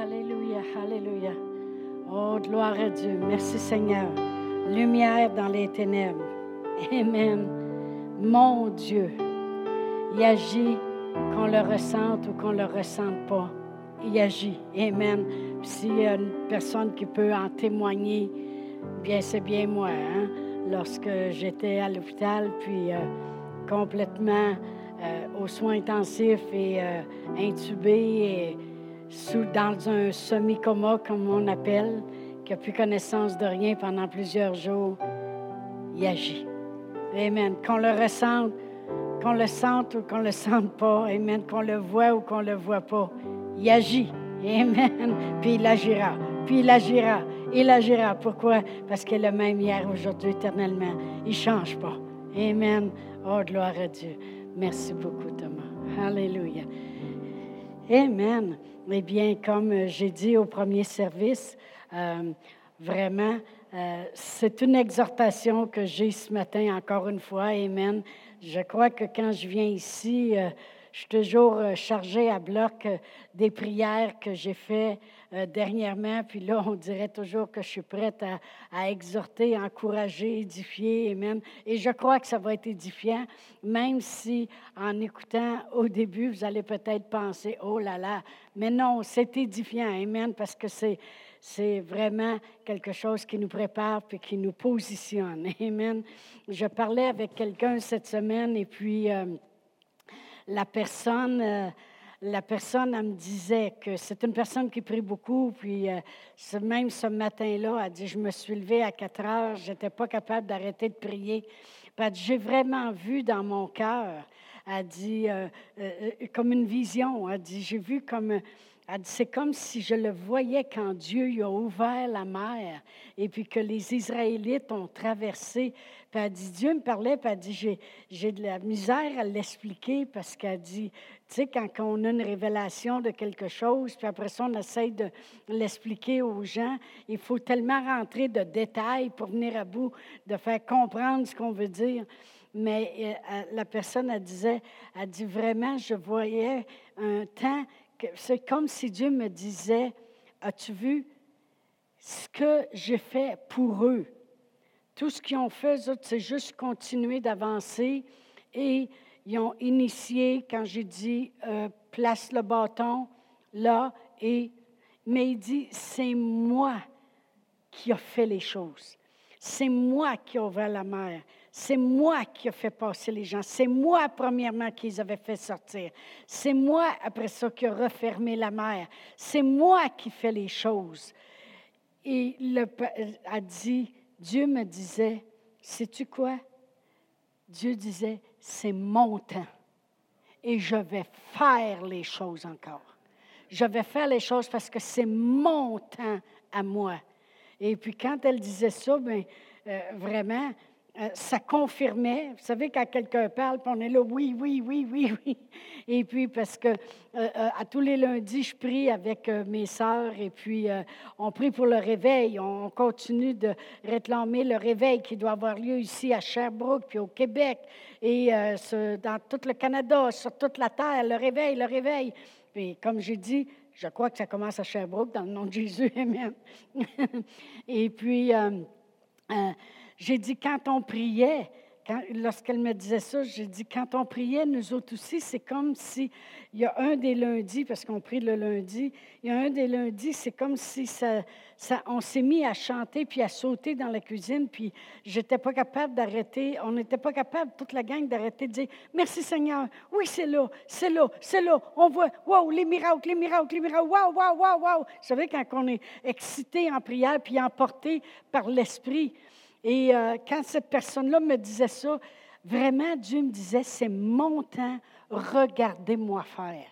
Alléluia, Alléluia. Oh, gloire à Dieu. Merci Seigneur. Lumière dans les ténèbres. Amen. Mon Dieu, il agit qu'on le ressente ou qu'on ne le ressente pas. Il agit. Amen. S'il y a une personne qui peut en témoigner, bien c'est bien moi. Hein? Lorsque j'étais à l'hôpital, puis euh, complètement euh, aux soins intensifs et euh, sous, dans un semi-coma, comme on appelle, qui n'a plus connaissance de rien pendant plusieurs jours, il agit. Amen. Qu'on le ressente, qu'on le sente ou qu'on le sente pas. Amen. Qu'on le voit ou qu'on le voit pas. Il agit. Amen. Puis il agira. Puis il agira. Il agira. Pourquoi? Parce qu'il est le même hier, aujourd'hui, éternellement. Il ne change pas. Amen. Oh, gloire à Dieu. Merci beaucoup, Thomas. Alléluia. Amen. Eh bien, comme j'ai dit au premier service, euh, vraiment, euh, c'est une exhortation que j'ai ce matin, encore une fois. Amen. Je crois que quand je viens ici, euh, je suis toujours euh, chargée à bloc des prières que j'ai faites dernièrement. Puis là, on dirait toujours que je suis prête à, exhorter, encourager, édifier. Amen. Et je crois que ça va être édifiant, même si en écoutant au début, vous allez peut-être penser, oh là là. Mais non, c'est édifiant. Amen. Parce que c'est c'est vraiment quelque chose qui nous prépare et qui nous positionne. Amen. Je parlais avec quelqu'un cette semaine et puis euh, la personne, euh, la personne, me disait que c'est une personne qui prie beaucoup. Puis euh, même ce matin-là, elle dit, je me suis levée à 4 heures, je n'étais pas capable d'arrêter de prier. Puis elle dit, j'ai vraiment vu dans mon cœur, elle dit, comme une vision, elle dit, j'ai vu comme c'est comme si je le voyais quand Dieu a ouvert la mer et puis que les Israélites ont traversé. Puis elle dit, Dieu me parlait, puis elle dit, j'ai, de la misère à l'expliquer parce qu'elle dit, tu sais, quand on a une révélation de quelque chose, puis après ça, on essaie de l'expliquer aux gens, il faut tellement rentrer de détails pour venir à bout, de faire comprendre ce qu'on veut dire. Mais euh, la personne, elle disait, elle dit vraiment, je voyais un temps c'est comme si Dieu me disait, as-tu vu ce que j'ai fait pour eux? Tout ce qu'ils ont fait, c'est juste continuer d'avancer et ils ont initié, quand j'ai dit, euh, place le bâton là, et, mais il dit, c'est moi qui ai fait les choses. C'est moi qui ai ouvert la mer. C'est moi qui ai fait passer les gens. C'est moi, premièrement, qui les avais fait sortir. C'est moi, après ça, qui ai refermé la mer. C'est moi qui fais les choses. Et le, a dit, Dieu me disait, sais-tu quoi? Dieu disait, c'est mon temps. Et je vais faire les choses encore. Je vais faire les choses parce que c'est mon temps à moi. Et puis quand elle disait ça, bien, euh, vraiment, euh, ça confirmait. Vous savez, quand quelqu'un parle, on est là, oui, oui, oui, oui, oui. Et puis, parce que euh, euh, à tous les lundis, je prie avec mes sœurs, et puis on prie pour le réveil. On continue de réclamer le réveil qui doit avoir lieu ici à Sherbrooke, puis au Québec, et dans tout le Canada, sur toute la terre, le réveil, le réveil. Puis, comme j'ai dit, je crois que ça commence à Sherbrooke, dans le nom de Jésus, Amen. et puis, j'ai dit, quand on priait, lorsqu'elle me disait ça, j'ai dit, quand on priait, nous autres aussi, c'est comme si, il y a un des lundis, parce qu'on prie le lundi, il y a un des lundis, c'est comme si ça, on s'est mis à chanter puis à sauter dans la cuisine, puis j'étais pas capable d'arrêter, on n'était pas capable, toute la gang, d'arrêter de dire, merci Seigneur, oui, c'est là, c'est là, c'est là, on voit, wow, les miracles, les miracles, les miracles, wow, wow, wow, wow. Vous savez, quand on est excité en prière puis emporté par l'Esprit, et euh, quand cette personne-là me disait ça, vraiment, Dieu me disait, c'est mon temps, regardez-moi faire.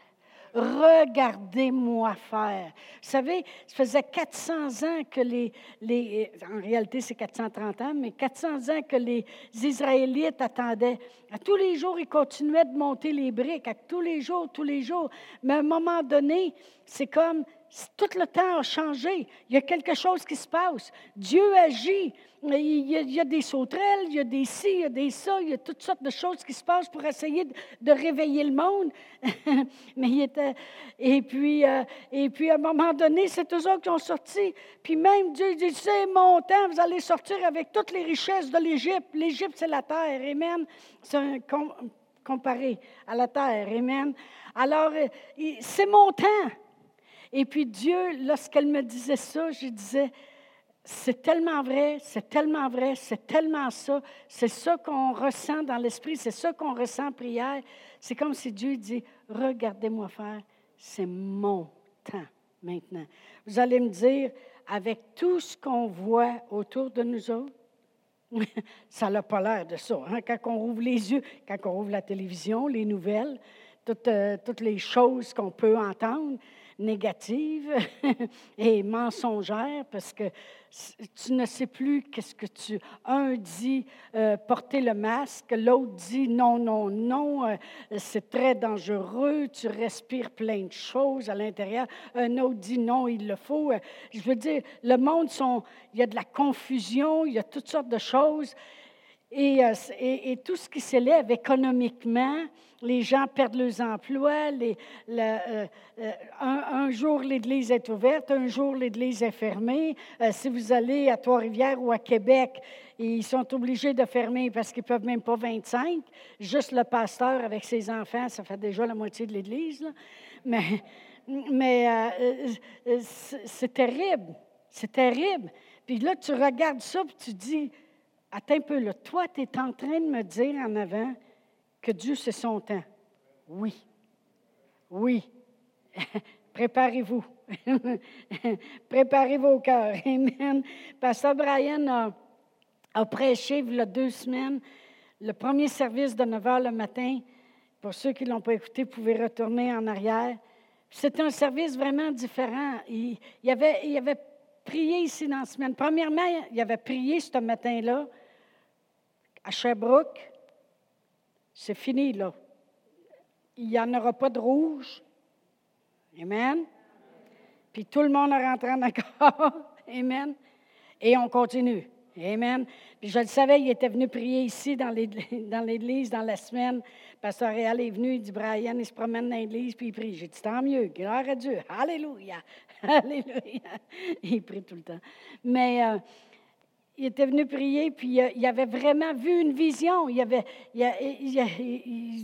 Regardez-moi faire. Vous savez, ça faisait 400 ans que les, les en réalité c'est 430 ans, mais 400 ans que les Israélites attendaient. À tous les jours, ils continuaient de monter les briques, à tous les jours, tous les jours. Mais à un moment donné, c'est comme tout le temps a changé. Il y a quelque chose qui se passe. Dieu agit. Il y a, des sauterelles, il y a des ci, il y a des ça, il y a toutes sortes de choses qui se passent pour essayer de, réveiller le monde. Mais il était. Et puis, euh, et puis, à un moment donné, c'est eux autres qui ont sorti. Puis même Dieu dit C'est mon temps, vous allez sortir avec toutes les richesses de l'Égypte. L'Égypte, c'est la terre. Amen. C'est comparé à la terre. Amen. Alors, euh, c'est mon temps. Et puis Dieu, lorsqu'elle me disait ça, je disais, c'est tellement vrai, c'est tellement vrai, c'est tellement ça, c'est ça qu'on ressent dans l'esprit, c'est ça qu'on ressent en prière. C'est comme si Dieu dit, regardez-moi faire, c'est mon temps maintenant. Vous allez me dire, avec tout ce qu'on voit autour de nous autres, ça n'a pas l'air de ça. Hein? Quand on rouvre les yeux, quand on rouvre la télévision, les nouvelles, euh, toutes les choses qu'on peut entendre, négative et mensongère parce que tu ne sais plus qu'est-ce que tu... Un dit euh, porter le masque, l'autre dit non, non, non, euh, c'est très dangereux, tu respires plein de choses à l'intérieur. Un autre dit non, il le faut. Euh, je veux dire, le monde, il y a de la confusion, il y a toutes sortes de choses. Et, et, tout ce qui s'élève économiquement, les gens perdent leurs emplois. Euh, euh, un, jour, l'Église est ouverte, un jour, l'Église est fermée. Euh, si vous allez à Trois-Rivières ou à Québec, ils sont obligés de fermer parce qu'ils ne peuvent même pas 25. Juste le pasteur avec ses enfants, ça fait déjà la moitié de l'Église. Mais c'est terrible. C'est terrible. Puis là, tu regardes ça et tu dis, attends un peu, là, toi, tu es en train de me dire en avant que Dieu, c'est son temps. Oui. Oui. Préparez-vous. Préparez vos cœurs. Amen. Pasteur Brian a, prêché il y a deux semaines le premier service de 9 h le matin. Pour ceux qui ne l'ont pas écouté, vous pouvez retourner en arrière. C'était un service vraiment différent. Il, il, avait, il avait prié ici dans la semaine. Premièrement, il avait prié ce matin-là à Sherbrooke c'est fini, là. Il n'y en aura pas de rouge. Amen. Puis tout le monde est rentré en accord. Amen. Et on continue. Amen. Puis je le savais, il était venu prier ici dans l'église dans la semaine. Pasteur Réal est venu, il dit Brian, il se promène dans l'église, puis il prie. J'ai dit tant mieux, gloire à Dieu. Alléluia. Alléluia. Il prie tout le temps. Mais euh, il était venu prier, puis il avait vraiment vu une vision. Il,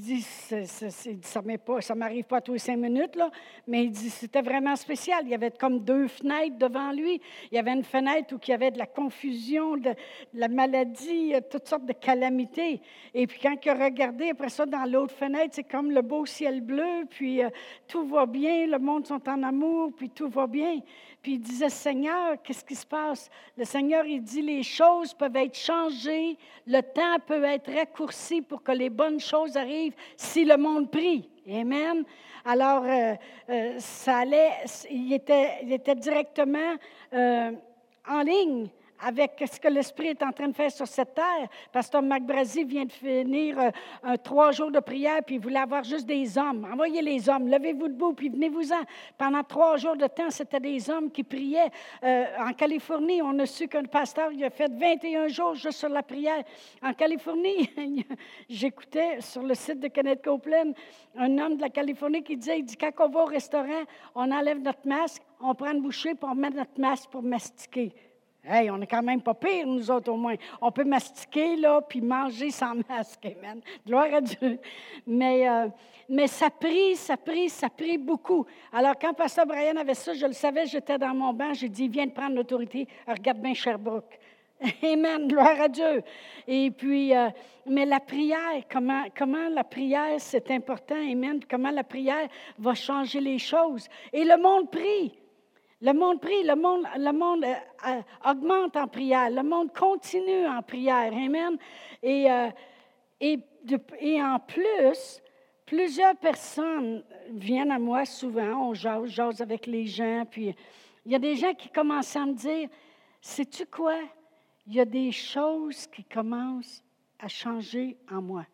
dit, ça ne m'arrive pas tous les cinq minutes, là, mais il dit, c'était vraiment spécial. Il y avait comme deux fenêtres devant lui. Il y avait une fenêtre où il y avait de la confusion, de, la maladie, toutes sortes de calamités. Et puis quand il a regardé après ça dans l'autre fenêtre, c'est comme le beau ciel bleu, puis euh, tout va bien, le monde sont en amour, puis tout va bien. Puis il disait, Seigneur, qu'est-ce qui se passe? Le Seigneur, il dit, les choses peuvent être changées, le temps peut être raccourci pour que les bonnes choses arrivent si le monde prie. Amen. Alors, euh, euh, ça allait, il était, directement euh, en ligne avec ce que l'Esprit est en train de faire sur cette terre. Pasteur McBrazy vient de finir euh, trois jours de prière, puis il voulait avoir juste des hommes. Envoyez les hommes, levez-vous debout, puis venez-vous-en. Pendant trois jours de temps, c'était des hommes qui priaient. Euh, en Californie, on a su qu'un pasteur il a fait 21 jours juste sur la prière. En Californie, j'écoutais sur le site de Kenneth Copeland un homme de la Californie qui disait, il dit, quand on va au restaurant, on enlève notre masque, on prend une bouchée, puis on met notre masque pour mastiquer. Hey, on n'est quand même pas pire, nous autres, au moins. On peut mastiquer, là, puis manger sans masque. Amen. Gloire à Dieu. Mais, euh, mais ça prie, ça prie, ça prie beaucoup. Alors, quand Pasteur Brian avait ça, je le savais, j'étais dans mon banc, j'ai dit, viens de prendre l'autorité. Regarde bien Sherbrooke. Amen, gloire à Dieu. Et puis, euh, mais la prière, comment, comment la prière, c'est important, Amen, comment la prière va changer les choses. Et le monde prie. Le monde prie, le monde, le monde euh, euh, augmente en prière, le monde continue en prière. Amen. Et, euh, et, et, en plus, plusieurs personnes viennent à moi souvent, on jase, avec les gens, puis il y a des gens qui commencent à me dire, sais-tu quoi? Il y a des choses qui commencent à changer en moi.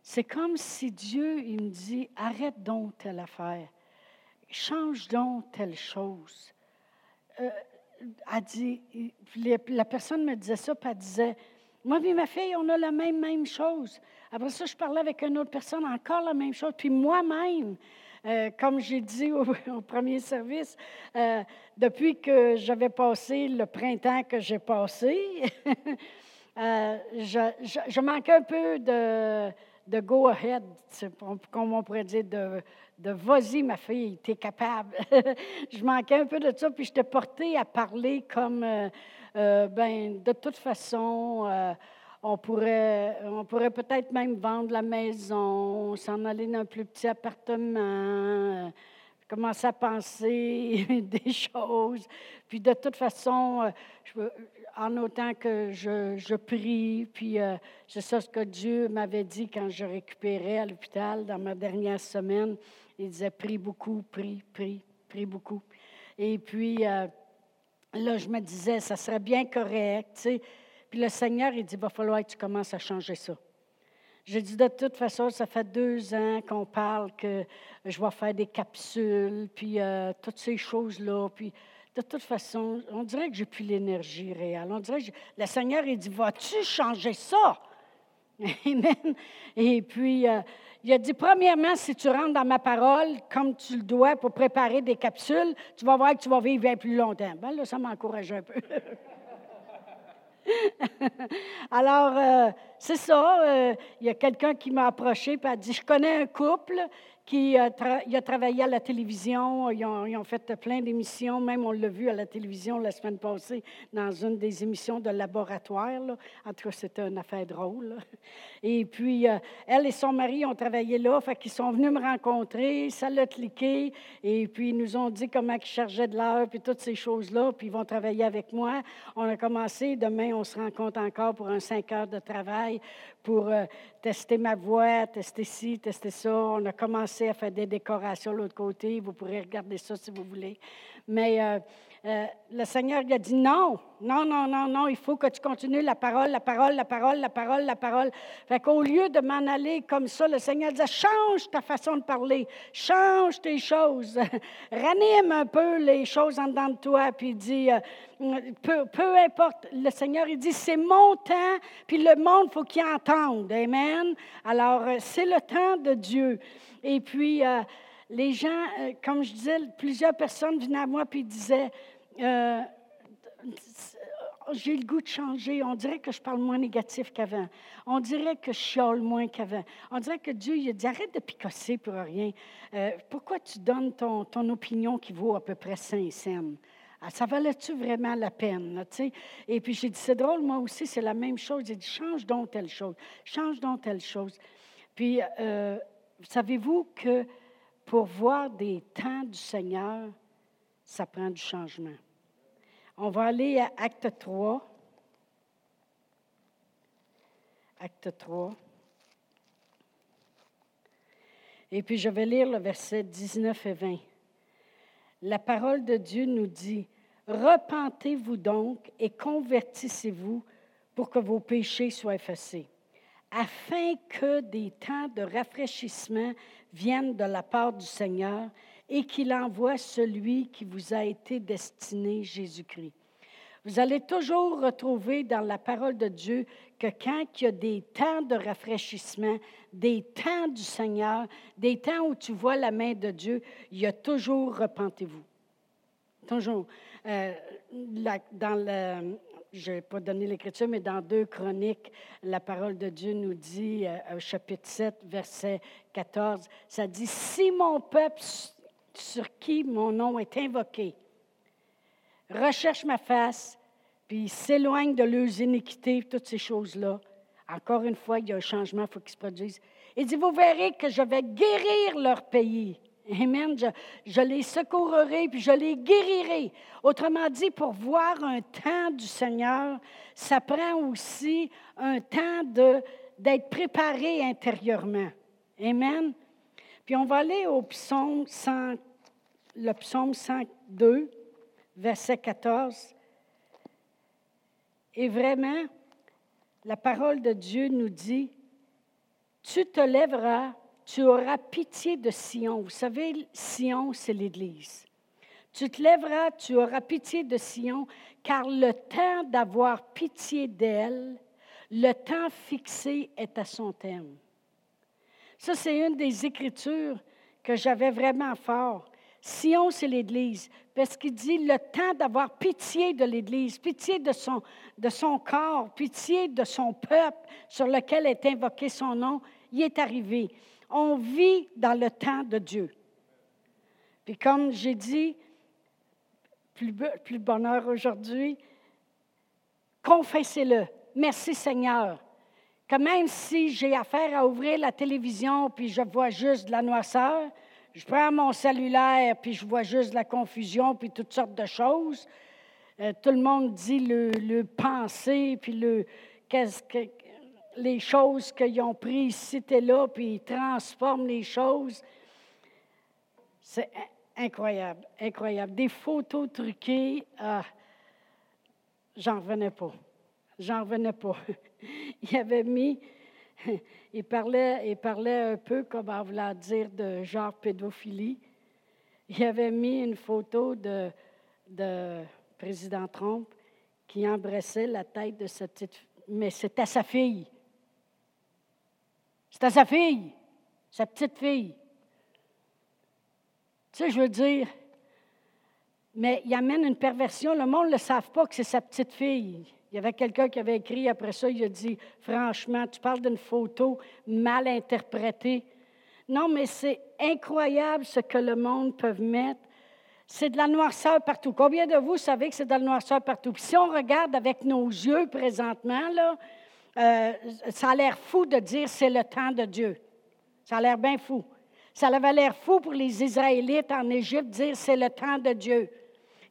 C'est comme si Dieu, il me dit, arrête donc telle affaire change donc telle chose. Euh, a dit, la personne me disait ça, puis elle disait, moi et ma fille, on a la même, même chose. Après ça, je parlais avec une autre personne, encore la même chose. Puis moi-même, euh, comme j'ai dit au, premier service, euh, depuis que j'avais passé le printemps que j'ai passé, euh, je, je, manquais un peu de, de go ahead, comme on pourrait dire, de, de vas-y, ma fille, tu es capable. je manquais un peu de ça, puis je t'ai porté à parler comme, ben, de toute façon, on pourrait, on pourrait peut-être même vendre la maison, s'en aller dans un plus petit appartement, euh, commencer à penser des choses. Puis de toute façon, euh, en autant que je, je prie, puis euh, c'est ça ce que Dieu m'avait dit quand je récupérais à l'hôpital dans ma dernière semaine. Il disait, prie beaucoup, prie, prie, prie beaucoup. Et puis, là, je me disais, ça serait bien correct, tu puis le Seigneur, il dit, va falloir que tu commences à changer ça. J'ai dit, de toute façon, ça fait deux ans qu'on parle que je vais faire des capsules, puis euh, toutes ces choses-là. Puis de toute façon, on dirait que j'ai plus l'énergie réelle. On dirait que le Seigneur, il dit, vas-tu changer ça? Amen. Et puis, euh, il a dit, premièrement, si tu rentres dans ma parole comme tu le dois pour préparer des capsules, tu vas voir que tu vas vivre bien plus longtemps. Ben là, ça m'encourage un peu. Alors, euh, c'est ça. Euh, il y a quelqu'un qui m'a approché et a dit Je connais un couple qui a, travaillé à la télévision. Ils ont, fait plein d'émissions. Même, on l'a vu à la télévision la semaine passée dans une des émissions de laboratoire. En tout cas, c'était une affaire drôle. Et puis, euh, elle et son mari ont travaillé là. Fait qu'ils sont venus me rencontrer. Ça l'a cliqué. Et puis, ils nous ont dit comment ils chargeaient de l'heure, puis toutes ces choses-là. Puis, ils vont travailler avec moi. On a commencé. Demain, on se rencontre encore pour un cinq heures de travail pour euh, tester ma voix, tester ci, tester ça. On a commencé à faire des décorations de l'autre côté. Vous pourrez regarder ça si vous voulez. Mais euh, euh, le Seigneur il a dit non, non, non, non, non, il faut que tu continues la parole, la parole, la parole, la parole, la parole. Fait qu'au lieu de m'en aller comme ça, le Seigneur dit change ta façon de parler, change tes choses, ranime un peu les choses en dedans de toi, puis il dit peu, peu, importe, le Seigneur il dit c'est mon temps, puis le monde faut qu'il entende, amen. Alors euh, c'est le temps de Dieu. Et puis euh, les gens, comme je disais, plusieurs personnes venaient à moi puis disaient euh, j'ai le goût de changer. On dirait que je parle moins négatif qu'avant. On dirait que je chiale moins qu'avant. On dirait que Dieu, il a dit arrête de picosser pour rien. Euh, pourquoi tu donnes ton, ton, opinion qui vaut à peu près 5 cents? Ah, ça valait-tu vraiment la peine? Et puis j'ai dit c'est drôle, moi aussi, c'est la même chose. J'ai dit change donc telle chose, change donc telle chose. Puis, euh, savez-vous que pour voir des temps du Seigneur, ça prend du changement. On va aller à Acte 3. Acte 3. Et puis je vais lire le verset 19 et 20. La parole de Dieu nous dit, Repentez-vous donc et convertissez-vous pour que vos péchés soient effacés, afin que des temps de rafraîchissement viennent de la part du Seigneur et qu'il envoie celui qui vous a été destiné, Jésus-Christ. Vous allez toujours retrouver dans la parole de Dieu que quand il y a des temps de rafraîchissement, des temps du Seigneur, des temps où tu vois la main de Dieu, il y a toujours repentez-vous. Toujours. Euh, dans le, je n'ai pas donné l'écriture, mais dans deux chroniques, la parole de Dieu nous dit, euh, au chapitre 7, verset 14, ça dit, si mon peuple sur qui mon nom est invoqué, recherche ma face, puis s'éloigne de leurs iniquités, toutes ces choses-là. Encore une fois, il y a un changement, il faut qu'il se produise. Il dit, vous verrez que je vais guérir leur pays. Amen. Je, je, les secourerai, puis je les guérirai. Autrement dit, pour voir un temps du Seigneur, ça prend aussi un temps d'être préparé intérieurement. Amen. Puis on va aller au psaume 100, le psaume 102, verset 14. Et vraiment, la parole de Dieu nous dit, tu te lèveras tu auras pitié de Sion. Vous savez, Sion, c'est l'Église. Tu te lèveras, tu auras pitié de Sion, car le temps d'avoir pitié d'elle, le temps fixé est à son terme. Ça, c'est une des écritures que j'avais vraiment fort. Sion, c'est l'Église, parce qu'il dit le temps d'avoir pitié de l'Église, pitié de son, corps, pitié de son peuple sur lequel est invoqué son nom, il est arrivé. On vit dans le temps de Dieu. Puis comme j'ai dit, plus, plus bonheur aujourd'hui, confessez-le. Merci Seigneur. Que même si j'ai affaire à ouvrir la télévision puis je vois juste de la noirceur, je prends mon cellulaire puis je vois juste de la confusion puis toutes sortes de choses. Euh, tout le monde dit le, le pensée puis le, que, les choses qu'ils ont prises ici et là puis ils transforment les choses. C'est incroyable, incroyable. Des photos truquées, ah, j'en revenais pas. J'en revenais pas. il avait mis, il parlait, un peu comme on voulait dire de genre pédophilie. Il avait mis une photo de, de président Trump qui embrassait la tête de sa petite mais c'était sa fille. C'était sa fille, sa petite fille. Tu sais, je veux dire, mais il amène une perversion. Le monde ne le savent pas que c'est sa petite fille. Il y avait quelqu'un qui avait écrit après ça, il a dit, franchement, tu parles d'une photo mal interprétée. Non, mais c'est incroyable ce que le monde peut mettre. C'est de la noirceur partout. Combien de vous savez que c'est de la noirceur partout? si on regarde avec nos yeux présentement, là, euh, ça a l'air fou de dire c'est le temps de Dieu. Ça a l'air bien fou. Ça avait l'air fou pour les Israélites en Égypte de dire c'est le temps de Dieu.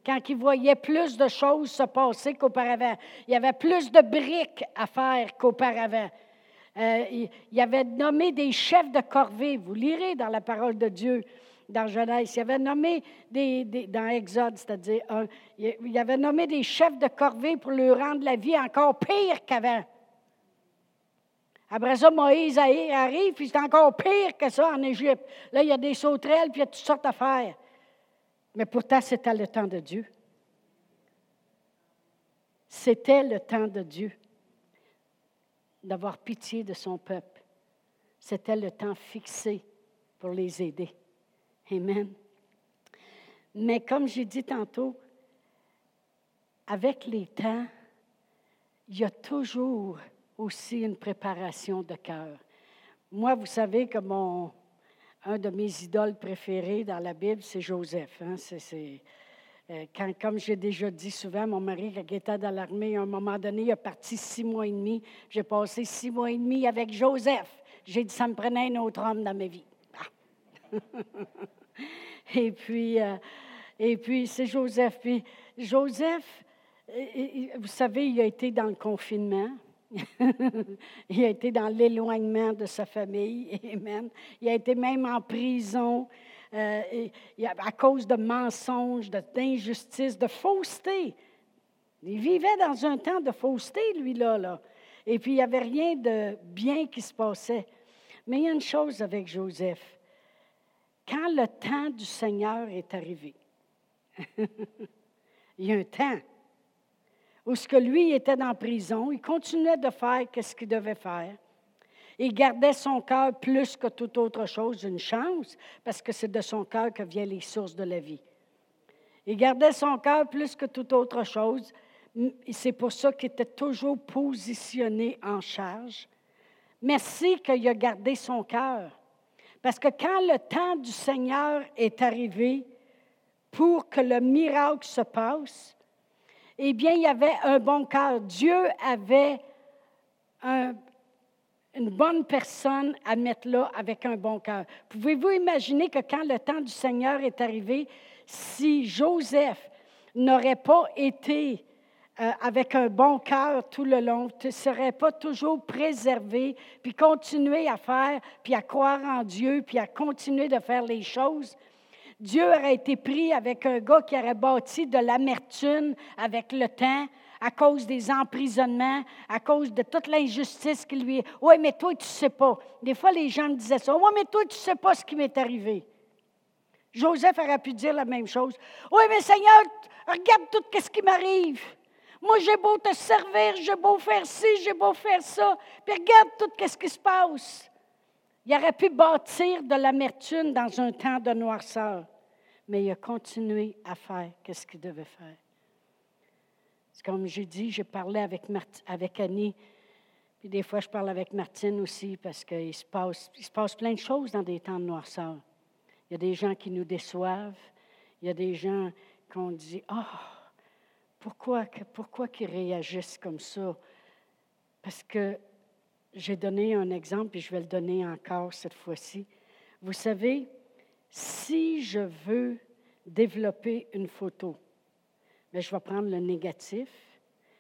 Quand ils voyaient plus de choses se passer qu'auparavant. Il y avait plus de briques à faire qu'auparavant. Euh, il, y avait nommé des chefs de corvée. Vous lirez dans la parole de Dieu, dans Genèse. Il avait nommé des, dans Exode, c'est-à-dire, il avait nommé des chefs de corvée pour leur rendre la vie encore pire qu'avant. Après ça, Moïse arrive, puis c'est encore pire que ça en Égypte. Là, il y a des sauterelles, puis il y a toutes sortes d'affaires. Mais pourtant, c'était le temps de Dieu. C'était le temps de Dieu d'avoir pitié de son peuple. C'était le temps fixé pour les aider. Amen. Mais comme j'ai dit tantôt, avec les temps, il y a toujours aussi une préparation de cœur. Moi, vous savez que mon, un de mes idoles préférées dans la Bible, c'est Joseph. Hein. Euh, comme j'ai déjà dit souvent, mon mari, quand il était dans l'armée, à un moment donné, il a parti six mois et demi. J'ai passé six mois et demi avec Joseph. J'ai dit, ça me prenait un autre homme dans ma vie. Ah. et puis, euh, puis c'est Joseph. Puis Joseph, vous savez, il a été dans le confinement. il a été dans l'éloignement de sa famille. Il a été même en prison euh, à cause de mensonges, d'injustice, de, fausseté. Il vivait dans un temps de fausseté, lui-là. Là. Et puis, il n'y avait rien de bien qui se passait. Mais il y a une chose avec Joseph. Quand le temps du Seigneur est arrivé, il y a un temps où ce que lui était en prison, il continuait de faire ce qu'il devait faire. Il gardait son cœur plus que toute autre chose, une chance, parce que c'est de son cœur que viennent les sources de la vie. Il gardait son cœur plus que toute autre chose. C'est pour ça qu'il était toujours positionné en charge. Merci qu'il a gardé son cœur. Parce que quand le temps du Seigneur est arrivé pour que le miracle se passe, eh bien, il y avait un bon cœur. Dieu avait une bonne personne à mettre là avec un bon cœur. Pouvez-vous imaginer que quand le temps du Seigneur est arrivé, si Joseph n'aurait pas été euh, avec un bon cœur tout le long, ne serait pas toujours préservé, puis continuer à faire, puis à croire en Dieu, puis à continuer de faire les choses, Dieu aurait été pris avec un gars qui aurait bâti de l'amertume avec le temps, à cause des emprisonnements, à cause de toute l'injustice qui lui est. Oui, mais toi, tu ne sais pas. Des fois, les gens me disaient ça. Oui, mais toi, tu ne sais pas ce qui m'est arrivé. Joseph aurait pu dire la même chose. Oui, mais Seigneur, regarde tout ce qui m'arrive. Moi, j'ai beau te servir, j'ai beau faire ci, j'ai beau faire ça. Puis regarde tout ce qui se passe. Il aurait pu bâtir de l'amertume dans un temps de noirceur, mais il a continué à faire ce qu'il devait faire. Comme j'ai dit, j'ai parlé avec, avec Annie, puis des fois je parle avec Martine aussi parce qu'il se passe, plein de choses dans des temps de noirceur. Il y a des gens qui nous déçoivent, il y a des gens qu'on dit Ah, pourquoi, pourquoi qu'ils réagissent comme ça? Parce que j'ai donné un exemple et je vais le donner encore cette fois-ci. Vous savez, si je veux développer une photo, mais je vais prendre le négatif.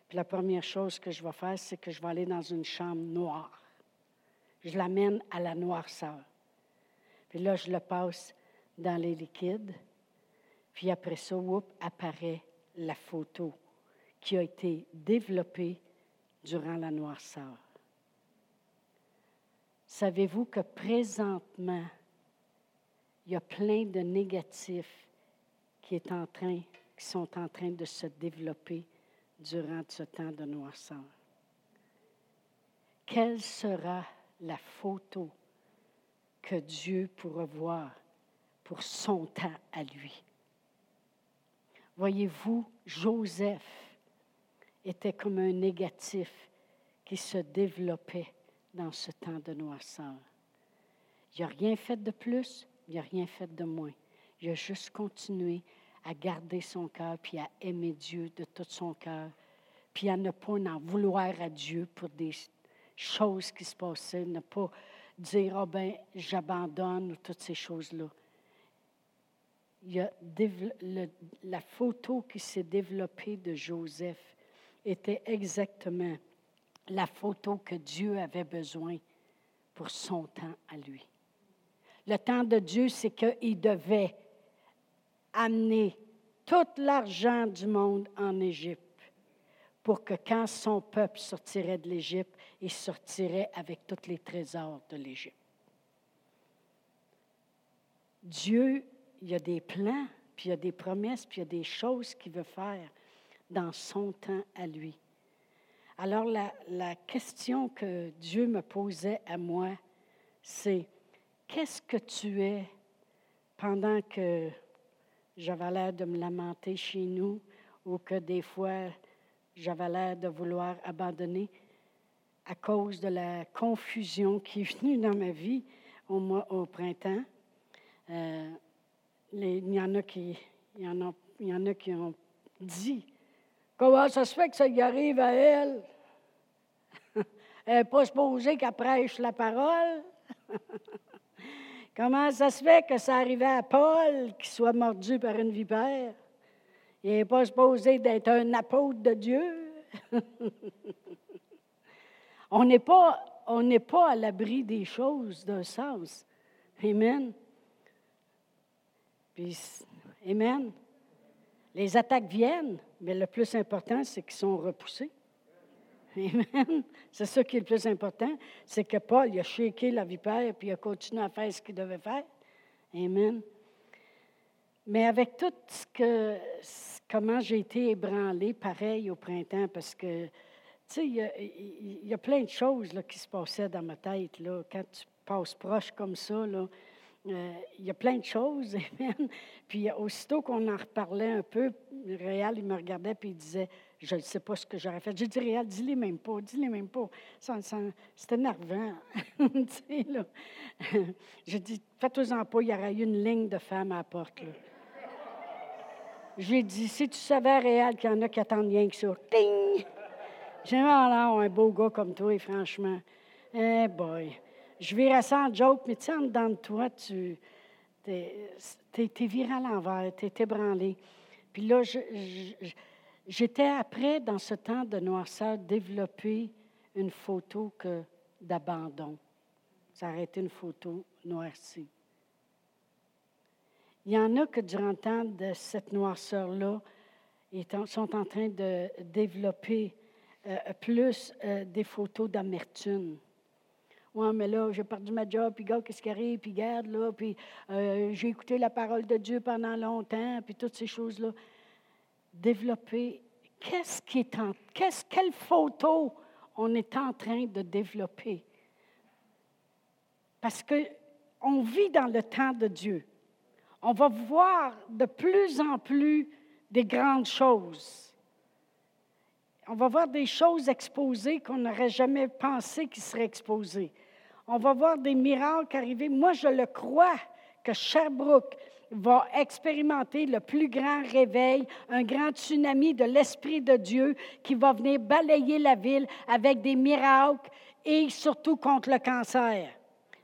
Puis la première chose que je vais faire, c'est que je vais aller dans une chambre noire. Je l'amène à la noirceur. Puis là, je le passe dans les liquides. Puis après ça, whoop, apparaît la photo qui a été développée durant la noirceur. Savez-vous que présentement, il y a plein de négatifs qui sont en train de se développer durant ce temps de noirceur. Quelle sera la photo que Dieu pourra voir pour son temps à lui? Voyez-vous, Joseph était comme un négatif qui se développait dans ce temps de noirceur. Il n'a rien fait de plus, il n'a rien fait de moins. Il a juste continué à garder son cœur, puis à aimer Dieu de tout son cœur, puis à ne pas en vouloir à Dieu pour des choses qui se passaient, ne pas dire, ah ben, j'abandonne, ou toutes ces choses-là. A la photo qui s'est développée de Joseph était exactement la photo que Dieu avait besoin pour son temps à lui. Le temps de Dieu, c'est qu'il devait amener tout l'argent du monde en Égypte pour que quand son peuple sortirait de l'Égypte, il sortirait avec tous les trésors de l'Égypte. Dieu, il y a des plans, puis il y a des promesses, puis il y a des choses qu'il veut faire dans son temps à lui. Alors la, la question que Dieu me posait à moi, c'est qu'est-ce que tu es pendant que j'avais l'air de me lamenter chez nous ou que des fois j'avais l'air de vouloir abandonner? À cause de la confusion qui est venue dans ma vie au, mois, au printemps. Il, y en a qui, ont dit Comment ça se fait que ça arrive à elle? Elle n'est pas supposée qu'elle prêche la parole Comment ça se fait que ça arrivait à Paul qui soit mordu par une vipère? Il n'est pas supposé d'être un apôtre de Dieu. on n'est pas, pas à l'abri des choses d'un sens. Amen. Puis, Amen. Les attaques viennent, mais le plus important, c'est qu'ils sont repoussés. Amen. C'est ça qui est le plus important. C'est que Paul, a shaké la vipère, puis a continué à faire ce qu'il devait faire. Amen. Mais avec tout ce que, comment j'ai été ébranlé, pareil au printemps, parce que, tu sais, il y, a, plein de choses là, qui se passaient dans ma tête. Là, quand tu passes proche comme ça, euh, il y a plein de choses. Amen. Puis aussitôt qu'on en reparlait un peu, Réal, il me regardait puis il disait je ne sais pas ce que j'aurais fait. J'ai dit, Réal, dis-les même pas, dis-les même pas. C'était énervant. J'ai dit, faites-en pas, il y aurait eu une ligne de femmes à la porte. J'ai dit, si tu savais, Réal, qu'il y en a qui attendent rien que ça. Ting! J'aimerais alors un beau gars comme toi, franchement. Eh boy. Je verrais ça en joke, mais tu sais, en dedans de toi, tu es, viré à l'envers, tu es ébranlé. Puis là, je J'étais après, dans ce temps de noirceur, développer une photo que d'abandon. Ça aurait été une photo noircie. Il y en a que durant le temps de cette noirceur-là, ils sont en train de développer euh, plus euh, des photos d'amertume. Oui, mais là, j'ai perdu ma job, puis gars, qu'est-ce qui arrive, puis garde, là, puis euh, j'ai écouté la parole de Dieu pendant longtemps, puis toutes ces choses-là. Développer, qu'est-ce qui est en, qu'est-ce, quelle photo on est en train de développer? Parce qu'on vit dans le temps de Dieu. On va voir de plus en plus des grandes choses. On va voir des choses exposées qu'on n'aurait jamais pensé qu'ils seraient exposées. On va voir des miracles arriver. Moi, je le crois que Sherbrooke va expérimenter le plus grand réveil, un grand tsunami de l'Esprit de Dieu qui va venir balayer la ville avec des miracles et surtout contre le cancer.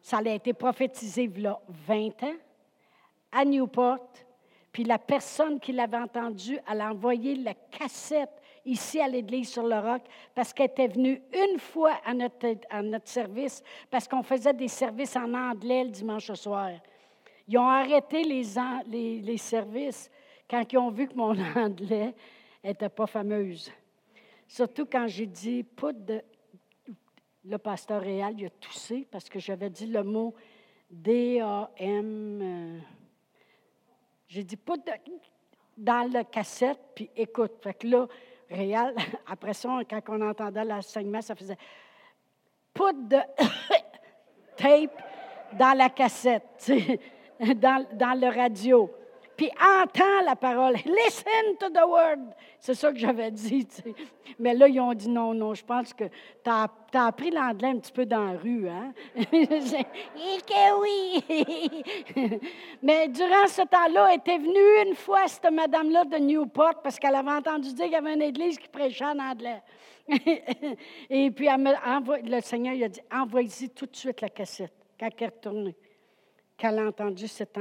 Ça a été prophétisé il y a 20 ans à Newport. Puis la personne qui l'avait entendu, elle a envoyé la cassette ici à l'église sur le roc parce qu'elle était venue une fois à notre, à notre service parce qu'on faisait des services en anglais le dimanche soir. Ils ont arrêté les, les, services quand ils ont vu que mon anglais n'était pas fameuse. Surtout quand j'ai dit poudre de le pasteur réal, il a toussé parce que j'avais dit le mot D-A-M. Euh, j'ai dit, pas dans la cassette, puis écoute. Fait que là, réal, après ça, quand on entendait l'enseignement, ça faisait put de tape dans la cassette, dans, dans le radio puis entends la parole. Listen to the word. C'est ça que j'avais dit. Mais là, ils ont dit non, non, je pense que tu as, appris l'anglais un petit peu dans la rue. Hein? que oui. Mais durant ce temps-là, était venue une fois cette madame-là de Newport parce qu'elle avait entendu dire qu'il y avait une église qui prêchait en anglais. Et puis, le Seigneur il a dit envoyez-y tout de suite la cassette quand elle est retournée qu'elle a entendu cet,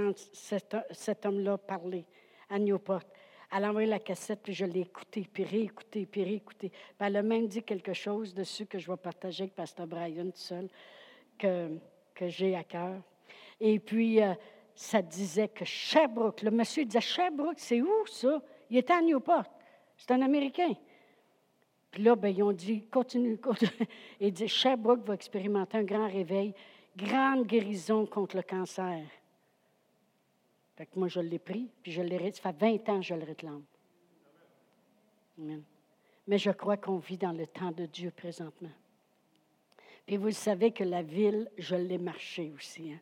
homme-là parler à Newport. Elle a envoyé la cassette, puis je l'ai écouté, puis réécouté, puis réécouté. elle a même dit quelque chose dessus que je vais partager avec Pasteur Brian tout seul, que, j'ai à cœur. Et puis, euh, ça disait que Sherbrooke, le monsieur disait Sherbrooke, c'est où ça? Il était à Newport. C'est un Américain. Puis là, ben, ils ont dit, continue, continue. Il dit, Sherbrooke va expérimenter un grand réveil grande guérison contre le cancer. Fait que moi, je l'ai pris, puis je l'ai Ça fait 20 ans que je le réclame. Amen. Mais je crois qu'on vit dans le temps de Dieu présentement. Puis vous savez que la ville, je l'ai marché aussi. Hein.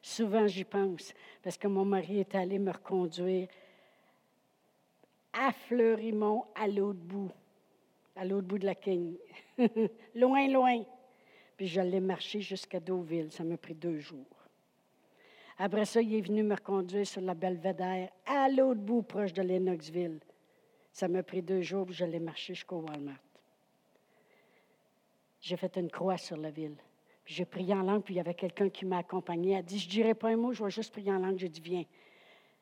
Souvent, j'y pense, parce que mon mari est allé me reconduire à Fleurimont, à l'autre bout, à l'autre bout de la King. loin, loin. Puis je l'ai marché jusqu'à Deauville. Ça m'a pris deux jours. Après ça, il est venu me reconduire sur la Belvedere, à l'autre bout, proche de Lennoxville. Ça m'a pris deux jours, puis je l'ai marché jusqu'au Walmart. J'ai fait une croix sur la ville. Puis j'ai prié en langue, puis il y avait quelqu'un qui m'a accompagné. Elle a dit Je dirai pas un mot, je vais juste prier en langue. J'ai dit Viens.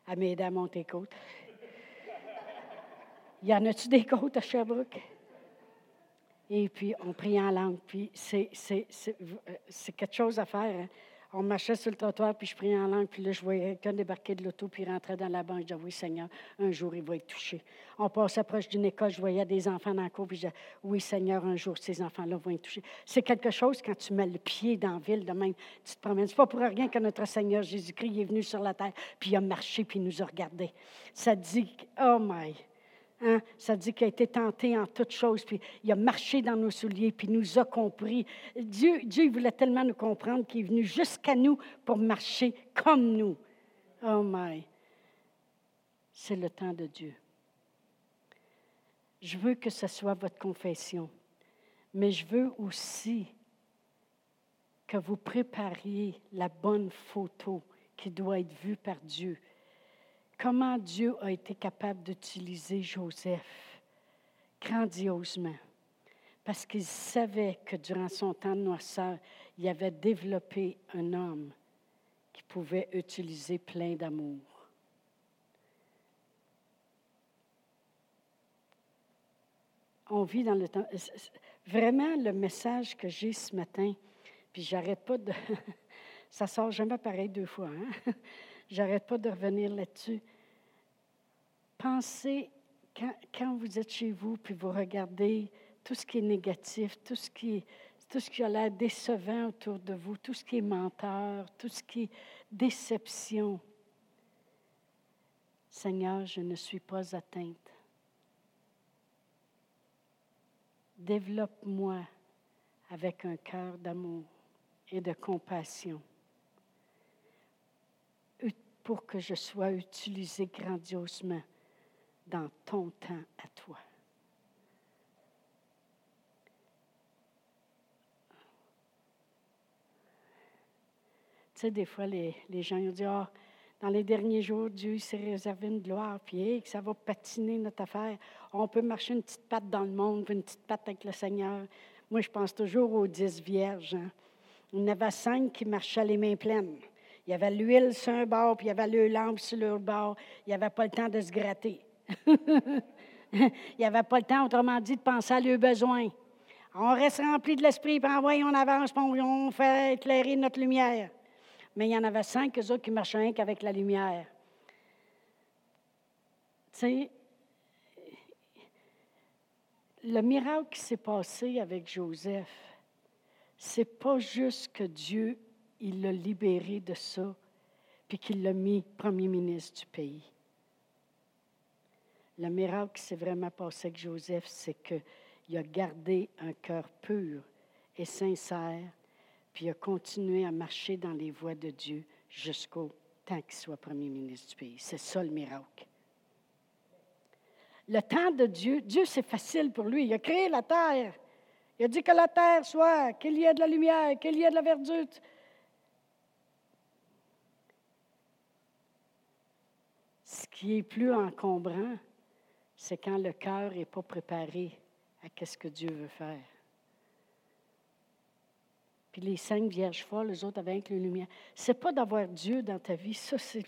Elle m'a à monter côte. y en a-tu des côtes à Sherbrooke? Et puis, on prie en langue. Puis, c'est, quelque chose à faire. Hein. On marchait sur le trottoir, puis je priais en langue. Puis là, je voyais quelqu'un débarquer de l'auto, puis rentrer dans la banque. Je disais, oui, Seigneur, un jour, il va être touché. On passait proche d'une école, je voyais des enfants dans le cour, puis je disais, oui, Seigneur, un jour, ces enfants-là vont être touchés. C'est quelque chose quand tu mets le pied dans la ville, de même, tu te promènes. C'est pas pour rien que notre Seigneur Jésus-Christ est venu sur la terre, puis il a marché, puis il nous a regardés. Ça dit, oh my, Hein? Ça dit qu'il a été tenté en toutes choses, puis il a marché dans nos souliers, puis il nous a compris. Dieu, Dieu voulait tellement nous comprendre qu'il est venu jusqu'à nous pour marcher comme nous. Oh my! C'est le temps de Dieu. Je veux que ce soit votre confession, mais je veux aussi que vous prépariez la bonne photo qui doit être vue par Dieu comment Dieu a été capable d'utiliser Joseph grandiosement? Parce qu'il savait que durant son temps de noirceur, il avait développé un homme qui pouvait utiliser plein d'amour. On vit dans le temps. Vraiment, le message que j'ai ce matin, puis j'arrête pas de. Ça sort jamais pareil deux fois. Hein? j'arrête pas de revenir là-dessus. Pensez, quand, vous êtes chez vous, puis vous regardez tout ce qui est négatif, tout ce qui, tout ce a l'air décevant autour de vous, tout ce qui est menteur, tout ce qui est déception. Seigneur, je ne suis pas atteinte. Développe-moi avec un cœur d'amour et de compassion pour que je sois utilisé grandiosement dans ton temps à toi. Tu sais, des fois, les, gens ont dit, ah, dans les derniers jours, Dieu s'est réservé une gloire, puis que ça va patiner notre affaire. On peut marcher une petite patte dans le monde, une petite patte avec le Seigneur. Moi, je pense toujours aux dix vierges. Hein. Il y en avait cinq qui marchaient les mains pleines. Il y avait l'huile sur un bord, puis il y avait le lampe sur l'autre bord. Il n'y avait pas le temps de se gratter. il n'y avait pas le temps, autrement dit, de penser à leurs besoins. On reste rempli de l'esprit, puis on avance, puis on fait éclairer notre lumière. Mais il y en avait cinq autres qui marchaient qu'avec la lumière. Tu sais, le miracle qui s'est passé avec Joseph, c'est pas juste que Dieu il l'a libéré de ça, puis qu'il l'a mis premier ministre du pays. Le miracle qui s'est vraiment passé avec Joseph, c'est qu'il a gardé un cœur pur et sincère, puis il a continué à marcher dans les voies de Dieu jusqu'au temps qu'il soit premier ministre du pays. C'est ça le miracle. Le temps de Dieu, Dieu c'est facile pour lui. Il a créé la terre. Il a dit que la terre soit, qu'il y ait de la lumière, qu'il y ait de la verdure. Ce qui est plus encombrant, c'est quand le cœur n'est pas préparé à ce que Dieu veut faire. Puis les cinq vierges folles, les autres avec la lumière. C'est pas d'avoir Dieu dans ta vie, ça c'est.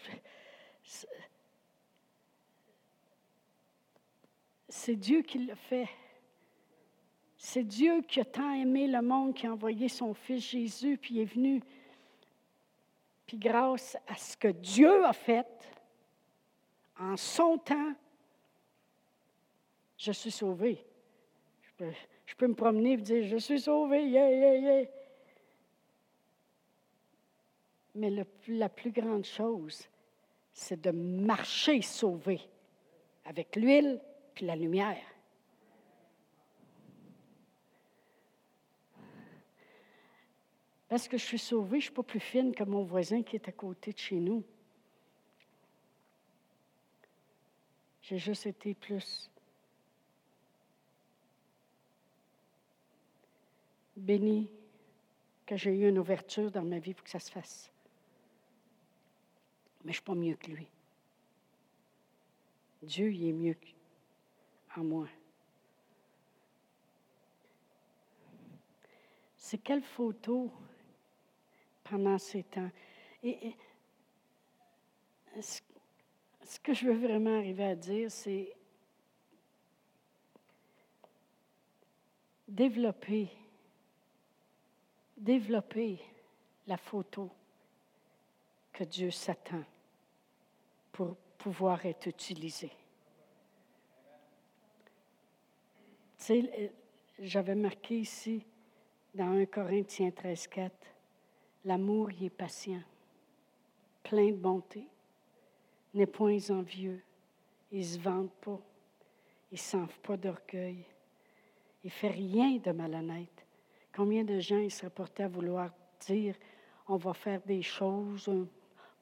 C'est Dieu qui l'a fait. C'est Dieu qui a tant aimé le monde, qui a envoyé son Fils Jésus, puis il est venu. Puis grâce à ce que Dieu a fait, en son temps, je suis sauvé. Je peux, me promener et dire, je suis sauvé, yeah, yeah, yeah. Mais la plus grande chose, c'est de marcher sauvé avec l'huile puis la lumière. Parce que je suis sauvée, je ne suis pas plus fine que mon voisin qui est à côté de chez nous. J'ai juste été plus béni que j'ai eu une ouverture dans ma vie pour que ça se fasse. Mais je ne suis pas mieux que lui. Dieu, il est mieux en moi. C'est quelle photo pendant ces temps? et ce que je veux vraiment arriver à dire, c'est développer, développer la photo que Dieu s'attend pour pouvoir être utilisé. Tu sais, j'avais marqué ici, dans 1 Corinthiens 13, 4, l'amour y est patient, plein de bonté n'est point envieux. Il ne se vante pas. Il ne s'enfle pas d'orgueil. Il ne fait rien de malhonnête. Combien de gens ils seraient portés à vouloir dire on va faire des choses,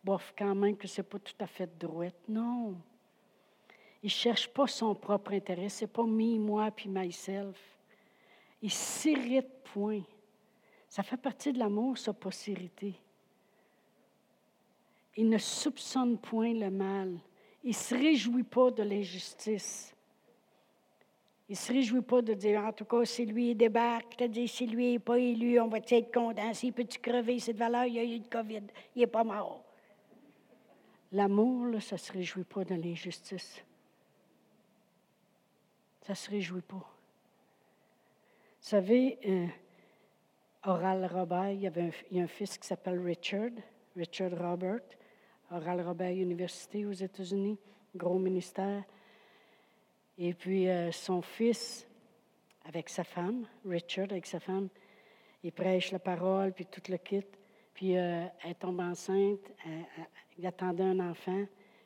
bof, quand même que ce n'est pas tout à fait droite? Non. Il ne cherche pas son propre intérêt. Ce n'est pas me, moi, puis myself. Il s'irrite point. Ça fait partie de l'amour, ça, pas s'irriter. Il ne soupçonne point le mal. Il ne se réjouit pas de l'injustice. Il ne se réjouit pas de dire, en tout cas, si lui il débarque, tu dit, si lui n'est pas élu, on va être content. S'il peut-tu crever cette valeur, il y a eu de COVID, il n'est pas mort. L'amour, ça ne se réjouit pas de l'injustice. Ça ne se réjouit pas. Vous savez, euh, Oral Robert, il y avait un, a un fils qui s'appelle Richard, Richard Robert. Oral Robert University aux États-Unis, gros ministère. Et puis euh, son fils, avec sa femme, Richard, avec sa femme, il prêche la parole, puis tout le kit. Puis euh, elle tombe enceinte, il attendait un enfant,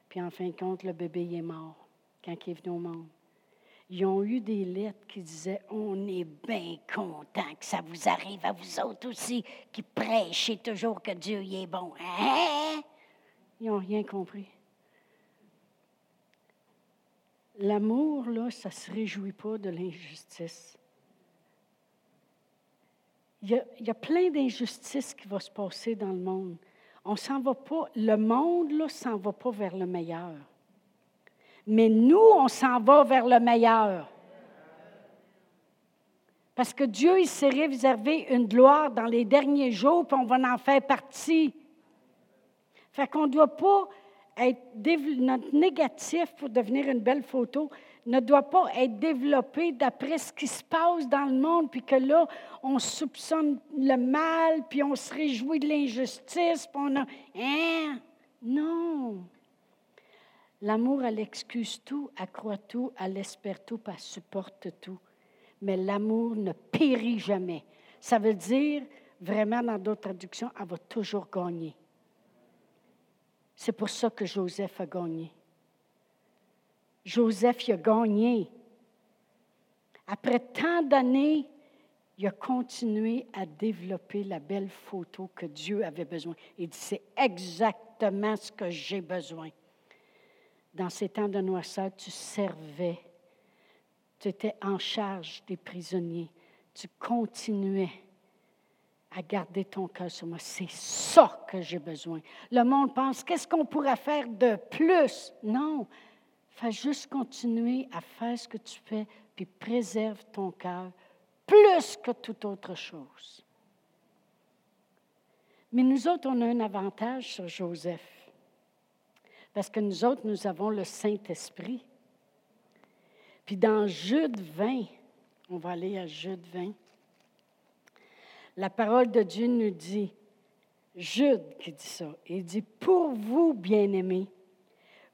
puis en fin de compte, le bébé il est mort quand il est venu au monde. Ils ont eu des lettres qui disaient On est bien content que ça vous arrive à vous autres aussi, qui prêchez toujours que Dieu y est bon. Hein? Ils n'ont rien compris. L'amour, là, ça ne se réjouit pas de l'injustice. Il y, a, plein d'injustices qui vont se passer dans le monde. On s'en va pas, le monde, là, s'en va pas vers le meilleur. Mais nous, on s'en va vers le meilleur. Parce que Dieu, il s'est réservé une gloire dans les derniers jours, puis on va en faire partie. Fait qu'on ne doit pas être, notre négatif pour devenir une belle photo ne doit pas être développé d'après ce qui se passe dans le monde, puis que là, on soupçonne le mal, puis on se réjouit de l'injustice, puis on a... Hein? Non. L'amour, elle excuse tout, croit tout, elle espère tout, elle supporte tout. Mais l'amour ne périt jamais. Ça veut dire, vraiment, dans d'autres traductions, elle va toujours gagner. C'est pour ça que Joseph a gagné. Joseph il a gagné. Après tant d'années, il a continué à développer la belle photo que Dieu avait besoin. Il dit, c'est exactement ce que j'ai besoin. Dans ces temps de noirceur, tu servais. Tu étais en charge des prisonniers. Tu continuais à garder ton cœur sur moi. C'est ça que j'ai besoin. Le monde pense, qu'est-ce qu'on pourrait faire de plus? Non, fais juste continuer à faire ce que tu fais, puis préserve ton cœur plus que toute autre chose. Mais nous autres, on a un avantage sur Joseph, parce que nous autres, nous avons le Saint-Esprit. Puis dans Jude 20, on va aller à Jude 20, la parole de Dieu nous dit, Jude qui dit ça, il dit, pour vous, bien-aimés,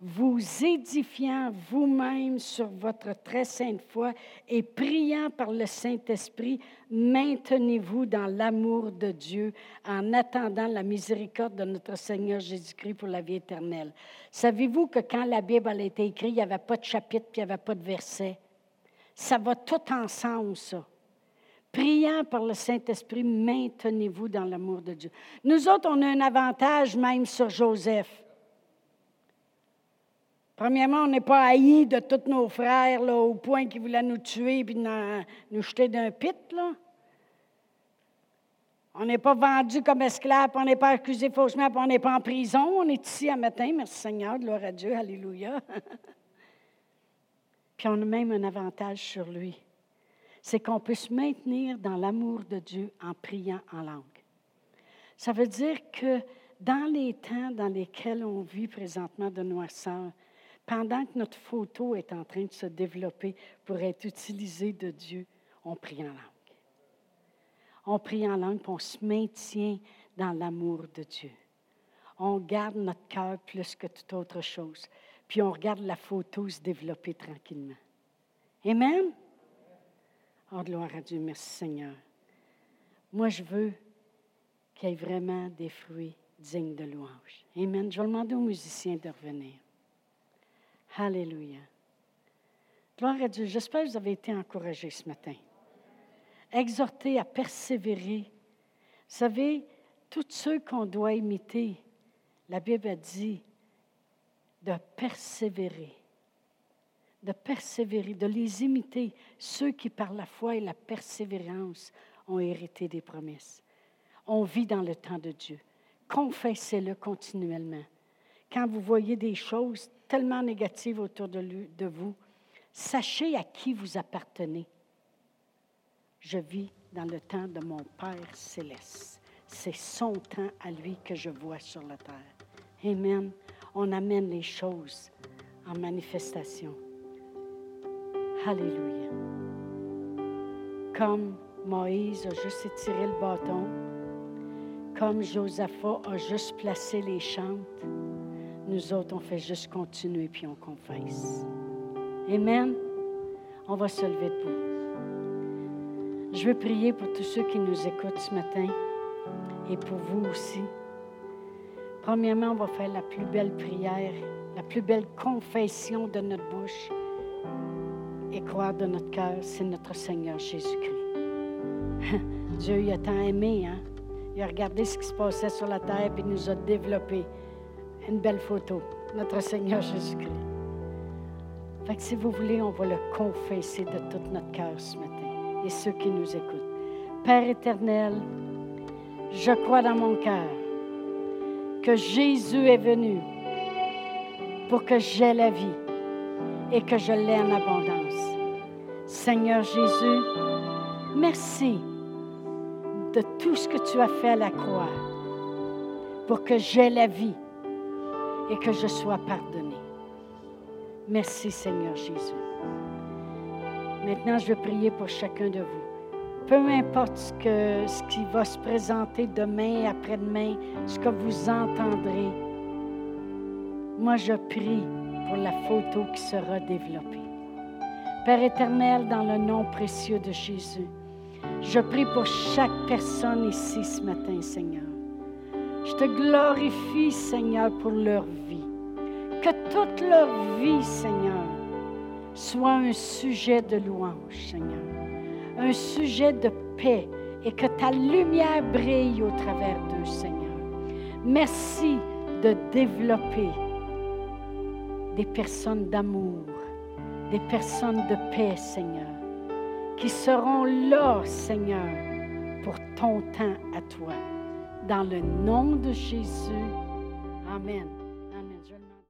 vous édifiant vous-même sur votre très sainte foi et priant par le Saint-Esprit, maintenez-vous dans l'amour de Dieu en attendant la miséricorde de notre Seigneur Jésus-Christ pour la vie éternelle. Savez-vous que quand la Bible a été écrite, il n'y avait pas de chapitre puis il n'y avait pas de verset? Ça va tout ensemble, ça. Priant par le Saint-Esprit, maintenez-vous dans l'amour de Dieu. Nous autres, on a un avantage même sur Joseph. Premièrement, on n'est pas haïs de tous nos frères là, au point qu'ils voulaient nous tuer et nous jeter d'un pit. On n'est pas vendu comme esclaves, on n'est pas accusé faussement, on n'est pas en prison. On est ici à matin, merci Seigneur, gloire à Dieu, Alléluia. puis on a même un avantage sur lui c'est qu'on peut se maintenir dans l'amour de Dieu en priant en langue. Ça veut dire que dans les temps dans lesquels on vit présentement de noirceur, pendant que notre photo est en train de se développer pour être utilisée de Dieu, on prie en langue. On prie en langue, puis on se maintient dans l'amour de Dieu. On garde notre cœur plus que toute autre chose. Puis on regarde la photo se développer tranquillement. Amen? Oh, gloire à Dieu, merci Seigneur. Moi, je veux qu'il y ait vraiment des fruits dignes de louange. Amen. Je vais demander aux musiciens de revenir. Alléluia. Gloire à Dieu. J'espère que vous avez été encouragés ce matin. Exhortés à persévérer. Vous savez, tous ceux qu'on doit imiter, la Bible a dit de persévérer de persévérer, de les imiter, ceux qui par la foi et la persévérance ont hérité des promesses. On vit dans le temps de Dieu. Confessez-le continuellement. Quand vous voyez des choses tellement négatives autour de, vous, sachez à qui vous appartenez. Je vis dans le temps de mon Père céleste. C'est son temps à lui que je vois sur la terre. Amen. On amène les choses en manifestation. Alléluia. Comme Moïse a juste étiré le bâton, comme Josaphat a juste placé les chantes, Nous autres, on fait juste continuer puis on confesse. Amen. On va se lever debout. Je veux prier pour tous ceux qui nous écoutent ce matin et pour vous aussi. Premièrement, on va faire la plus belle prière, la plus belle confession de notre bouche et croire de notre cœur, c'est notre Seigneur Jésus-Christ. Dieu il a tant aimé, hein? Il a regardé ce qui se passait sur la terre et nous a développé une belle photo, notre Seigneur Jésus-Christ. Fait que si vous voulez, on va le confesser de tout notre cœur ce matin et ceux qui nous écoutent. Père éternel, je crois dans mon cœur que Jésus est venu pour que j'aie la vie et que je l'ai en abondance. Seigneur Jésus, merci de tout ce que tu as fait à la croix pour que j'aie la vie et que je sois pardonné. Merci Seigneur Jésus. Maintenant, je veux prier pour chacun de vous peu importe ce, ce qui va se présenter demain, après-demain, ce que vous entendrez, moi je prie pour la photo qui sera développée. Père éternel, dans le nom précieux de Jésus, je prie pour chaque personne ici ce matin, Seigneur. Je te glorifie, Seigneur, pour leur vie. Que toute leur vie, Seigneur, soit un sujet de louange, Seigneur un sujet de paix et que ta lumière brille au travers d'eux, Seigneur. Merci de développer des personnes d'amour, des personnes de paix, Seigneur, qui seront là, Seigneur, pour ton temps à toi. Dans le nom de Jésus. Amen.